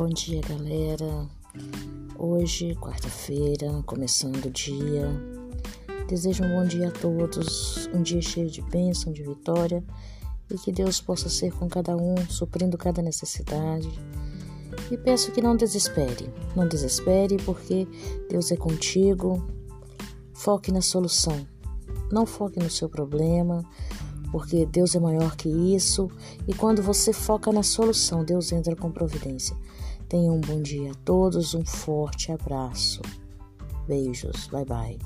Bom dia, galera. Hoje, quarta-feira, começando o dia. Desejo um bom dia a todos, um dia cheio de bênção, de vitória e que Deus possa ser com cada um, suprindo cada necessidade. E peço que não desespere, não desespere porque Deus é contigo. Foque na solução, não foque no seu problema, porque Deus é maior que isso e quando você foca na solução, Deus entra com providência. Tenham um bom dia a todos, um forte abraço. Beijos, bye bye.